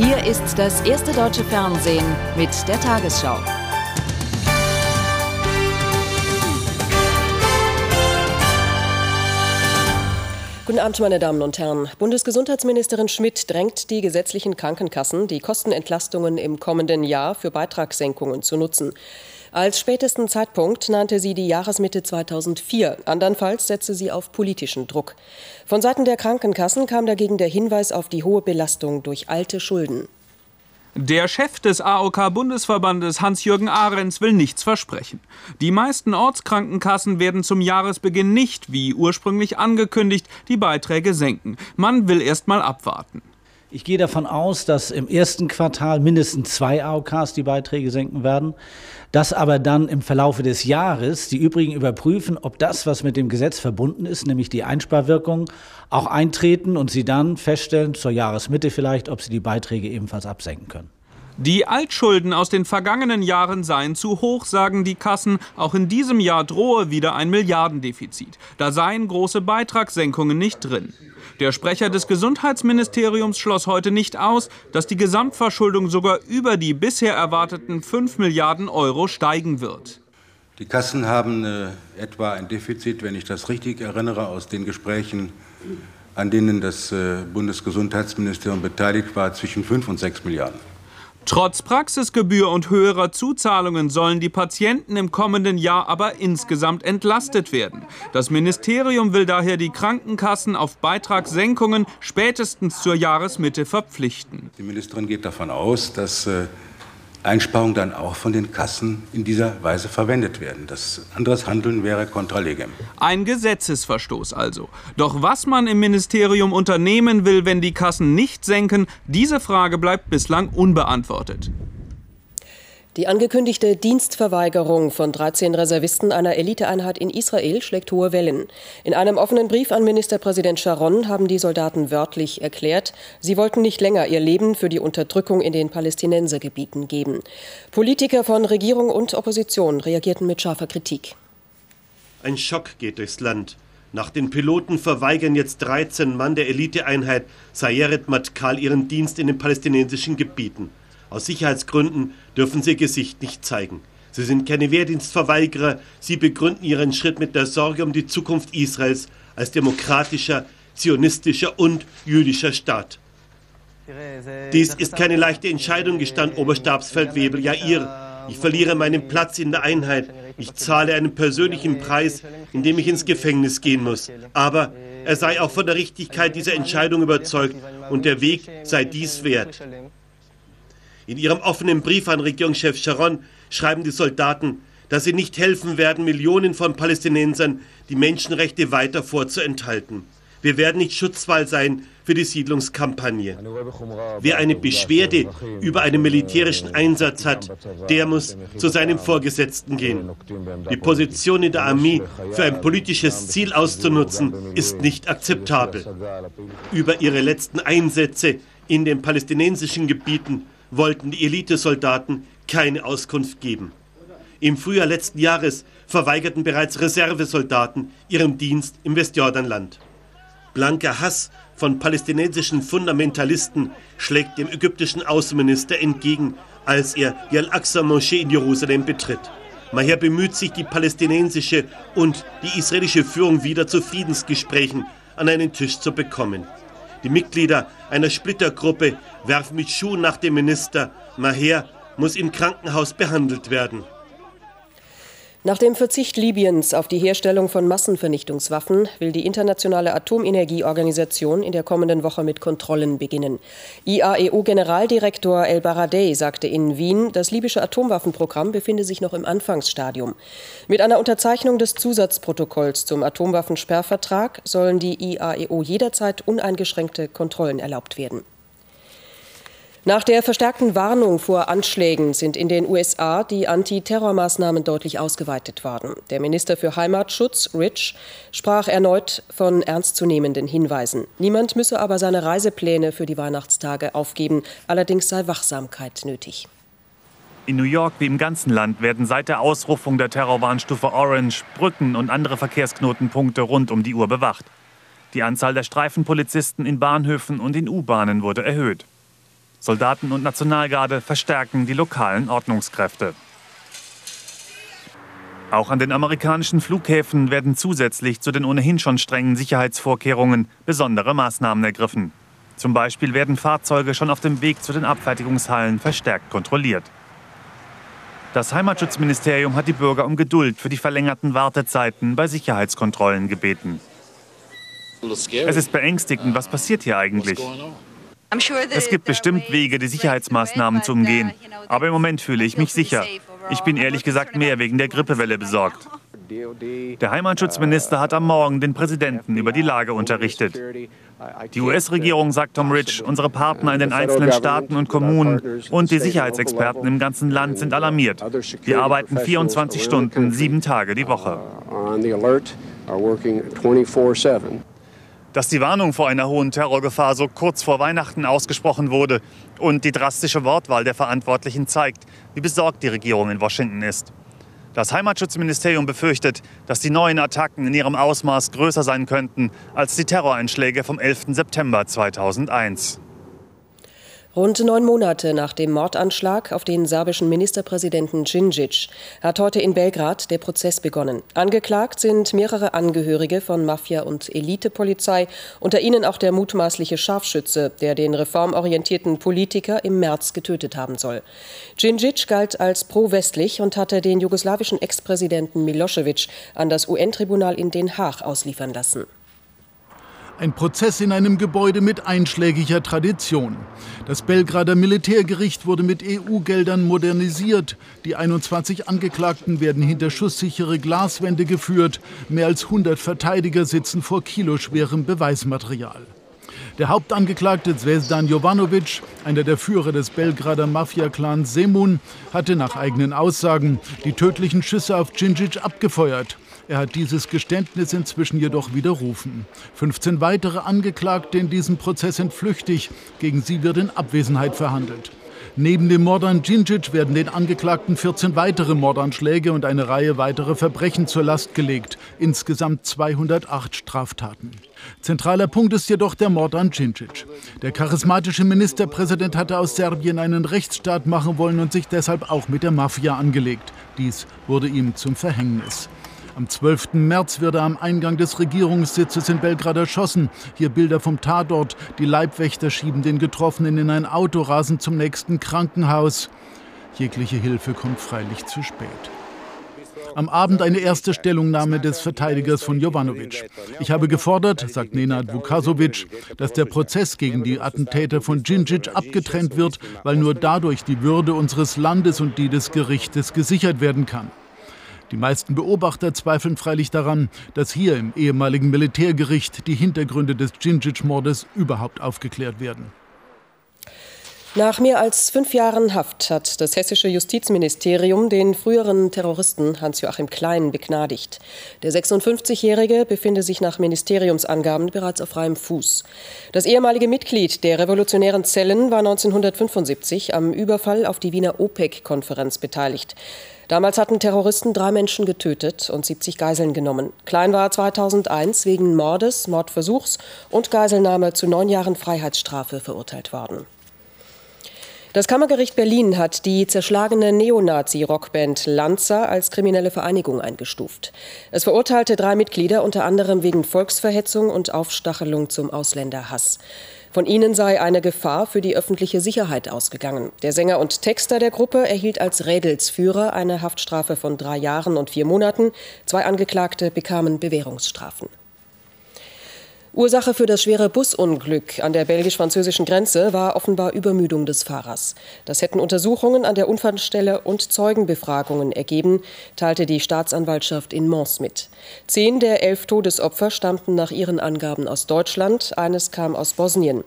Hier ist das erste deutsche Fernsehen mit der Tagesschau. Guten Abend, meine Damen und Herren. Bundesgesundheitsministerin Schmidt drängt die gesetzlichen Krankenkassen, die Kostenentlastungen im kommenden Jahr für Beitragssenkungen zu nutzen. Als spätesten Zeitpunkt nannte sie die Jahresmitte 2004. Andernfalls setze sie auf politischen Druck. Von Seiten der Krankenkassen kam dagegen der Hinweis auf die hohe Belastung durch alte Schulden. Der Chef des AOK-Bundesverbandes Hans-Jürgen Ahrens will nichts versprechen. Die meisten Ortskrankenkassen werden zum Jahresbeginn nicht, wie ursprünglich angekündigt, die Beiträge senken. Man will erst mal abwarten. Ich gehe davon aus, dass im ersten Quartal mindestens zwei AOKs die Beiträge senken werden, dass aber dann im Verlaufe des Jahres die übrigen überprüfen, ob das, was mit dem Gesetz verbunden ist, nämlich die Einsparwirkung, auch eintreten und sie dann feststellen, zur Jahresmitte vielleicht, ob sie die Beiträge ebenfalls absenken können. Die Altschulden aus den vergangenen Jahren seien zu hoch, sagen die Kassen. Auch in diesem Jahr drohe wieder ein Milliardendefizit. Da seien große Beitragssenkungen nicht drin. Der Sprecher des Gesundheitsministeriums schloss heute nicht aus, dass die Gesamtverschuldung sogar über die bisher erwarteten 5 Milliarden Euro steigen wird. Die Kassen haben äh, etwa ein Defizit, wenn ich das richtig erinnere, aus den Gesprächen, an denen das äh, Bundesgesundheitsministerium beteiligt war, zwischen 5 und 6 Milliarden. Trotz Praxisgebühr und höherer Zuzahlungen sollen die Patienten im kommenden Jahr aber insgesamt entlastet werden. Das Ministerium will daher die Krankenkassen auf Beitragssenkungen spätestens zur Jahresmitte verpflichten. Die Ministerin geht davon aus, dass äh, Einsparungen dann auch von den Kassen in dieser Weise verwendet werden. Das anderes Handeln wäre contra legem. Ein Gesetzesverstoß also. Doch was man im Ministerium unternehmen will, wenn die Kassen nicht senken, diese Frage bleibt bislang unbeantwortet. Die angekündigte Dienstverweigerung von 13 Reservisten einer Eliteeinheit in Israel schlägt hohe Wellen. In einem offenen Brief an Ministerpräsident Sharon haben die Soldaten wörtlich erklärt, sie wollten nicht länger ihr Leben für die Unterdrückung in den Palästinensergebieten geben. Politiker von Regierung und Opposition reagierten mit scharfer Kritik. Ein Schock geht durchs Land. Nach den Piloten verweigern jetzt 13 Mann der Eliteeinheit Sayeret Matkal ihren Dienst in den palästinensischen Gebieten. Aus Sicherheitsgründen dürfen sie ihr Gesicht nicht zeigen. Sie sind keine Wehrdienstverweigerer, sie begründen ihren Schritt mit der Sorge um die Zukunft Israels als demokratischer, zionistischer und jüdischer Staat. Dies ist keine leichte Entscheidung, gestand Oberstabsfeldwebel Jair. Ich verliere meinen Platz in der Einheit. Ich zahle einen persönlichen Preis, indem ich ins Gefängnis gehen muss. Aber er sei auch von der Richtigkeit dieser Entscheidung überzeugt und der Weg sei dies wert. In ihrem offenen Brief an Regierungschef Sharon schreiben die Soldaten, dass sie nicht helfen werden, Millionen von Palästinensern die Menschenrechte weiter vorzuenthalten. Wir werden nicht Schutzwall sein für die Siedlungskampagne. Wer eine Beschwerde über einen militärischen Einsatz hat, der muss zu seinem Vorgesetzten gehen. Die Position in der Armee für ein politisches Ziel auszunutzen, ist nicht akzeptabel. Über ihre letzten Einsätze in den palästinensischen Gebieten wollten die Elitesoldaten keine Auskunft geben. Im Frühjahr letzten Jahres verweigerten bereits Reservesoldaten ihren Dienst im Westjordanland. Blanker Hass von palästinensischen Fundamentalisten schlägt dem ägyptischen Außenminister entgegen, als er die Al-Aqsa-Moschee in Jerusalem betritt. Maher bemüht sich, die palästinensische und die israelische Führung wieder zu Friedensgesprächen an einen Tisch zu bekommen. Die Mitglieder einer Splittergruppe werfen mit Schuhen nach dem Minister. Maher muss im Krankenhaus behandelt werden. Nach dem Verzicht Libyens auf die Herstellung von Massenvernichtungswaffen will die Internationale Atomenergieorganisation in der kommenden Woche mit Kontrollen beginnen. IAEO-Generaldirektor El Baradei sagte in Wien, das libysche Atomwaffenprogramm befinde sich noch im Anfangsstadium. Mit einer Unterzeichnung des Zusatzprotokolls zum Atomwaffensperrvertrag sollen die IAEO jederzeit uneingeschränkte Kontrollen erlaubt werden. Nach der verstärkten Warnung vor Anschlägen sind in den USA die Antiterrormaßnahmen deutlich ausgeweitet worden. Der Minister für Heimatschutz, Rich, sprach erneut von ernstzunehmenden Hinweisen. Niemand müsse aber seine Reisepläne für die Weihnachtstage aufgeben. Allerdings sei Wachsamkeit nötig. In New York wie im ganzen Land werden seit der Ausrufung der Terrorwarnstufe Orange Brücken und andere Verkehrsknotenpunkte rund um die Uhr bewacht. Die Anzahl der Streifenpolizisten in Bahnhöfen und in U-Bahnen wurde erhöht. Soldaten und Nationalgarde verstärken die lokalen Ordnungskräfte. Auch an den amerikanischen Flughäfen werden zusätzlich zu den ohnehin schon strengen Sicherheitsvorkehrungen besondere Maßnahmen ergriffen. Zum Beispiel werden Fahrzeuge schon auf dem Weg zu den Abfertigungshallen verstärkt kontrolliert. Das Heimatschutzministerium hat die Bürger um Geduld für die verlängerten Wartezeiten bei Sicherheitskontrollen gebeten. Es ist beängstigend, was passiert hier eigentlich? Es gibt bestimmt Wege, die Sicherheitsmaßnahmen zu umgehen. Aber im Moment fühle ich mich sicher. Ich bin ehrlich gesagt mehr wegen der Grippewelle besorgt. Der Heimatschutzminister hat am Morgen den Präsidenten über die Lage unterrichtet. Die US-Regierung, sagt Tom Rich, unsere Partner in den einzelnen Staaten und Kommunen und die Sicherheitsexperten im ganzen Land sind alarmiert. Wir arbeiten 24 Stunden, sieben Tage die Woche. Dass die Warnung vor einer hohen Terrorgefahr so kurz vor Weihnachten ausgesprochen wurde und die drastische Wortwahl der Verantwortlichen zeigt, wie besorgt die Regierung in Washington ist. Das Heimatschutzministerium befürchtet, dass die neuen Attacken in ihrem Ausmaß größer sein könnten als die Terroreinschläge vom 11. September 2001. Rund neun Monate nach dem Mordanschlag auf den serbischen Ministerpräsidenten Djindjic hat heute in Belgrad der Prozess begonnen. Angeklagt sind mehrere Angehörige von Mafia und Elitepolizei, unter ihnen auch der mutmaßliche Scharfschütze, der den reformorientierten Politiker im März getötet haben soll. Djindjic galt als pro-westlich und hatte den jugoslawischen Ex-Präsidenten Milosevic an das UN-Tribunal in Den Haag ausliefern lassen. Ein Prozess in einem Gebäude mit einschlägiger Tradition. Das Belgrader Militärgericht wurde mit EU-Geldern modernisiert. Die 21 Angeklagten werden hinter schusssichere Glaswände geführt. Mehr als 100 Verteidiger sitzen vor kiloschwerem Beweismaterial. Der Hauptangeklagte Zvezdan Jovanovic, einer der Führer des Belgrader Mafia-Clans Semun, hatte nach eigenen Aussagen die tödlichen Schüsse auf Djindjic abgefeuert. Er hat dieses Geständnis inzwischen jedoch widerrufen. 15 weitere Angeklagte in diesem Prozess sind flüchtig. Gegen sie wird in Abwesenheit verhandelt. Neben dem Mord an Djindjic werden den Angeklagten 14 weitere Mordanschläge und eine Reihe weiterer Verbrechen zur Last gelegt. Insgesamt 208 Straftaten. Zentraler Punkt ist jedoch der Mord an Djindjic. Der charismatische Ministerpräsident hatte aus Serbien einen Rechtsstaat machen wollen und sich deshalb auch mit der Mafia angelegt. Dies wurde ihm zum Verhängnis. Am 12. März wird er am Eingang des Regierungssitzes in Belgrad erschossen. Hier Bilder vom Tatort. Die Leibwächter schieben den Getroffenen in ein Auto, rasen zum nächsten Krankenhaus. Jegliche Hilfe kommt freilich zu spät. Am Abend eine erste Stellungnahme des Verteidigers von Jovanovic. Ich habe gefordert, sagt Nenad Vukasovic, dass der Prozess gegen die Attentäter von Djindjic abgetrennt wird, weil nur dadurch die Würde unseres Landes und die des Gerichtes gesichert werden kann. Die meisten Beobachter zweifeln freilich daran, dass hier im ehemaligen Militärgericht die Hintergründe des Djindjic-Mordes überhaupt aufgeklärt werden. Nach mehr als fünf Jahren Haft hat das hessische Justizministerium den früheren Terroristen Hans-Joachim Klein begnadigt. Der 56-Jährige befinde sich nach Ministeriumsangaben bereits auf freiem Fuß. Das ehemalige Mitglied der revolutionären Zellen war 1975 am Überfall auf die Wiener OPEC-Konferenz beteiligt. Damals hatten Terroristen drei Menschen getötet und 70 Geiseln genommen. Klein war 2001 wegen Mordes, Mordversuchs und Geiselnahme zu neun Jahren Freiheitsstrafe verurteilt worden. Das Kammergericht Berlin hat die zerschlagene Neonazi-Rockband Lanza als kriminelle Vereinigung eingestuft. Es verurteilte drei Mitglieder unter anderem wegen Volksverhetzung und Aufstachelung zum Ausländerhass. Von ihnen sei eine Gefahr für die öffentliche Sicherheit ausgegangen. Der Sänger und Texter der Gruppe erhielt als Rädelsführer eine Haftstrafe von drei Jahren und vier Monaten. Zwei Angeklagte bekamen Bewährungsstrafen. Ursache für das schwere Busunglück an der belgisch-französischen Grenze war offenbar Übermüdung des Fahrers. Das hätten Untersuchungen an der Unfallstelle und Zeugenbefragungen ergeben, teilte die Staatsanwaltschaft in Mons mit. Zehn der elf Todesopfer stammten nach ihren Angaben aus Deutschland, eines kam aus Bosnien.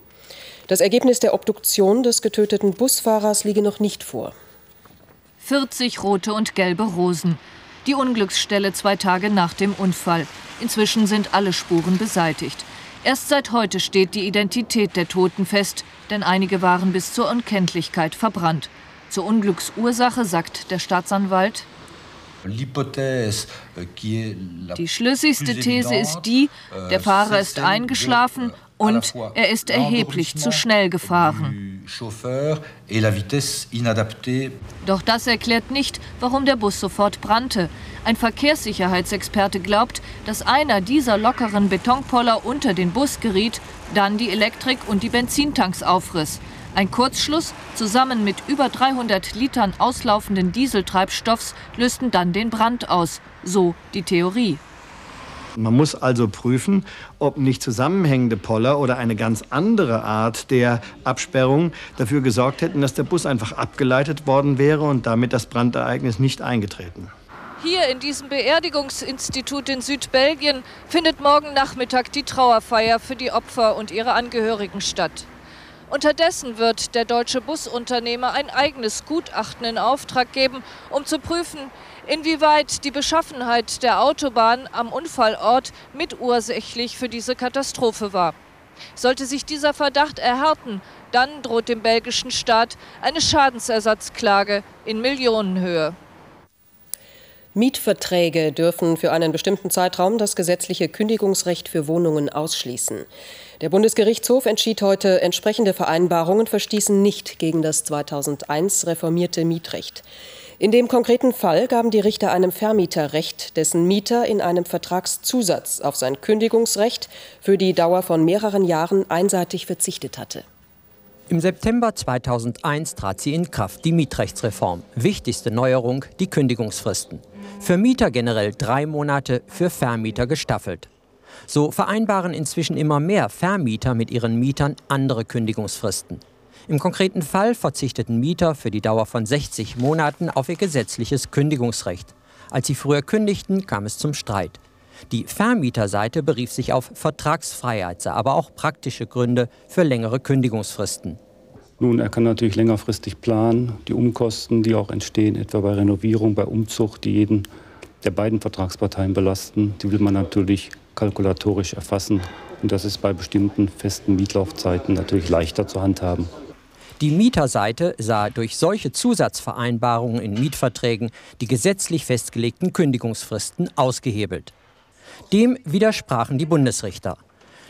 Das Ergebnis der Obduktion des getöteten Busfahrers liege noch nicht vor. 40 rote und gelbe Rosen. Die Unglücksstelle zwei Tage nach dem Unfall. Inzwischen sind alle Spuren beseitigt. Erst seit heute steht die Identität der Toten fest, denn einige waren bis zur Unkenntlichkeit verbrannt. Zur Unglücksursache sagt der Staatsanwalt, die schlüssigste These ist die, der Fahrer ist eingeschlafen und er ist erheblich zu schnell gefahren. Doch das erklärt nicht, warum der Bus sofort brannte. Ein Verkehrssicherheitsexperte glaubt, dass einer dieser lockeren Betonpoller unter den Bus geriet, dann die Elektrik und die Benzintanks aufriss. Ein Kurzschluss zusammen mit über 300 Litern auslaufenden Dieseltreibstoffs lösten dann den Brand aus, so die Theorie. Man muss also prüfen, ob nicht zusammenhängende Poller oder eine ganz andere Art der Absperrung dafür gesorgt hätten, dass der Bus einfach abgeleitet worden wäre und damit das Brandereignis nicht eingetreten. Hier in diesem Beerdigungsinstitut in Südbelgien findet morgen Nachmittag die Trauerfeier für die Opfer und ihre Angehörigen statt. Unterdessen wird der deutsche Busunternehmer ein eigenes Gutachten in Auftrag geben, um zu prüfen, inwieweit die Beschaffenheit der Autobahn am Unfallort mitursächlich für diese Katastrophe war. Sollte sich dieser Verdacht erhärten, dann droht dem belgischen Staat eine Schadensersatzklage in Millionenhöhe. Mietverträge dürfen für einen bestimmten Zeitraum das gesetzliche Kündigungsrecht für Wohnungen ausschließen. Der Bundesgerichtshof entschied heute, entsprechende Vereinbarungen verstießen nicht gegen das 2001 reformierte Mietrecht. In dem konkreten Fall gaben die Richter einem Vermieter Recht, dessen Mieter in einem Vertragszusatz auf sein Kündigungsrecht für die Dauer von mehreren Jahren einseitig verzichtet hatte. Im September 2001 trat sie in Kraft, die Mietrechtsreform. Wichtigste Neuerung, die Kündigungsfristen. Für Mieter generell drei Monate, für Vermieter gestaffelt. So vereinbaren inzwischen immer mehr Vermieter mit ihren Mietern andere Kündigungsfristen. Im konkreten Fall verzichteten Mieter für die Dauer von 60 Monaten auf ihr gesetzliches Kündigungsrecht. Als sie früher kündigten, kam es zum Streit. Die Vermieterseite berief sich auf Vertragsfreiheit, aber auch praktische Gründe für längere Kündigungsfristen. Nun, er kann natürlich längerfristig planen. Die Umkosten, die auch entstehen, etwa bei Renovierung, bei Umzug, die jeden der beiden Vertragsparteien belasten, die will man natürlich kalkulatorisch erfassen. Und das ist bei bestimmten festen Mietlaufzeiten natürlich leichter zu handhaben. Die Mieterseite sah durch solche Zusatzvereinbarungen in Mietverträgen die gesetzlich festgelegten Kündigungsfristen ausgehebelt. Dem widersprachen die Bundesrichter.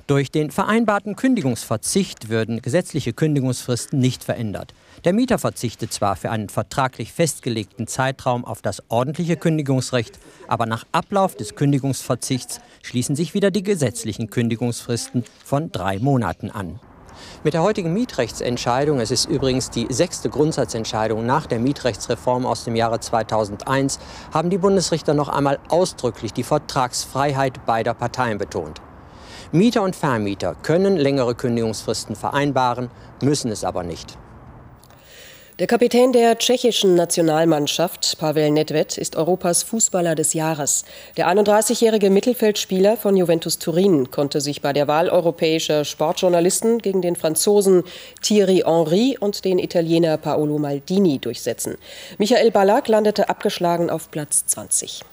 Durch den vereinbarten Kündigungsverzicht würden gesetzliche Kündigungsfristen nicht verändert. Der Mieter verzichtet zwar für einen vertraglich festgelegten Zeitraum auf das ordentliche Kündigungsrecht, aber nach Ablauf des Kündigungsverzichts schließen sich wieder die gesetzlichen Kündigungsfristen von drei Monaten an. Mit der heutigen Mietrechtsentscheidung, es ist übrigens die sechste Grundsatzentscheidung nach der Mietrechtsreform aus dem Jahre 2001, haben die Bundesrichter noch einmal ausdrücklich die Vertragsfreiheit beider Parteien betont. Mieter und Vermieter können längere Kündigungsfristen vereinbaren, müssen es aber nicht. Der Kapitän der tschechischen Nationalmannschaft, Pavel Nedved, ist Europas Fußballer des Jahres. Der 31-jährige Mittelfeldspieler von Juventus Turin konnte sich bei der Wahl europäischer Sportjournalisten gegen den Franzosen Thierry Henry und den Italiener Paolo Maldini durchsetzen. Michael Ballack landete abgeschlagen auf Platz 20.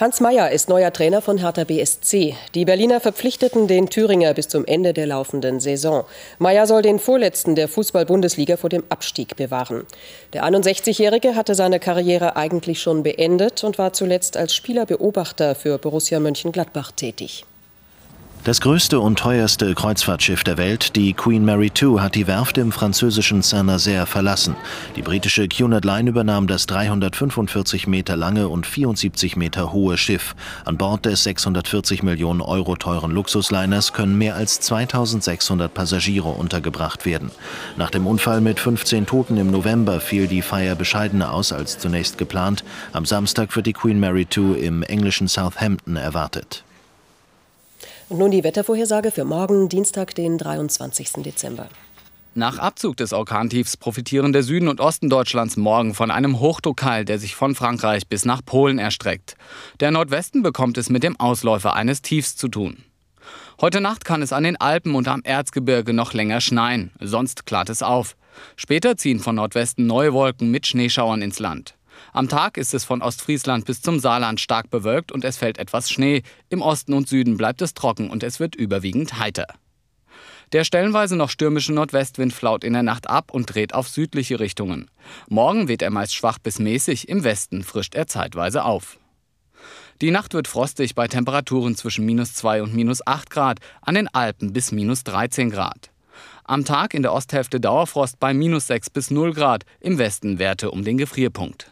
Hans Meyer ist neuer Trainer von Hertha BSC. Die Berliner verpflichteten den Thüringer bis zum Ende der laufenden Saison. Meyer soll den Vorletzten der Fußball-Bundesliga vor dem Abstieg bewahren. Der 61-Jährige hatte seine Karriere eigentlich schon beendet und war zuletzt als Spielerbeobachter für Borussia Mönchengladbach tätig. Das größte und teuerste Kreuzfahrtschiff der Welt, die Queen Mary II, hat die Werft im französischen Saint-Nazaire verlassen. Die britische Cunard Line übernahm das 345 Meter lange und 74 Meter hohe Schiff. An Bord des 640 Millionen Euro teuren Luxusliners können mehr als 2600 Passagiere untergebracht werden. Nach dem Unfall mit 15 Toten im November fiel die Feier bescheidener aus als zunächst geplant. Am Samstag wird die Queen Mary II im englischen Southampton erwartet. Und nun die Wettervorhersage für morgen, Dienstag, den 23. Dezember. Nach Abzug des Orkantiefs profitieren der Süden und Osten Deutschlands morgen von einem Hochdruckkeil, der sich von Frankreich bis nach Polen erstreckt. Der Nordwesten bekommt es mit dem Ausläufer eines Tiefs zu tun. Heute Nacht kann es an den Alpen und am Erzgebirge noch länger schneien, sonst klart es auf. Später ziehen von Nordwesten neue Wolken mit Schneeschauern ins Land. Am Tag ist es von Ostfriesland bis zum Saarland stark bewölkt und es fällt etwas Schnee. Im Osten und Süden bleibt es trocken und es wird überwiegend heiter. Der stellenweise noch stürmische Nordwestwind flaut in der Nacht ab und dreht auf südliche Richtungen. Morgen weht er meist schwach bis mäßig, im Westen frischt er zeitweise auf. Die Nacht wird frostig bei Temperaturen zwischen minus 2 und minus 8 Grad, an den Alpen bis minus 13 Grad. Am Tag in der Osthälfte Dauerfrost bei minus 6 bis 0 Grad, im Westen Werte um den Gefrierpunkt.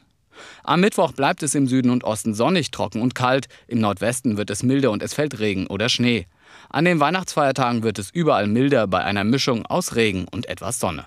Am Mittwoch bleibt es im Süden und Osten sonnig, trocken und kalt. Im Nordwesten wird es milder und es fällt Regen oder Schnee. An den Weihnachtsfeiertagen wird es überall milder bei einer Mischung aus Regen und etwas Sonne.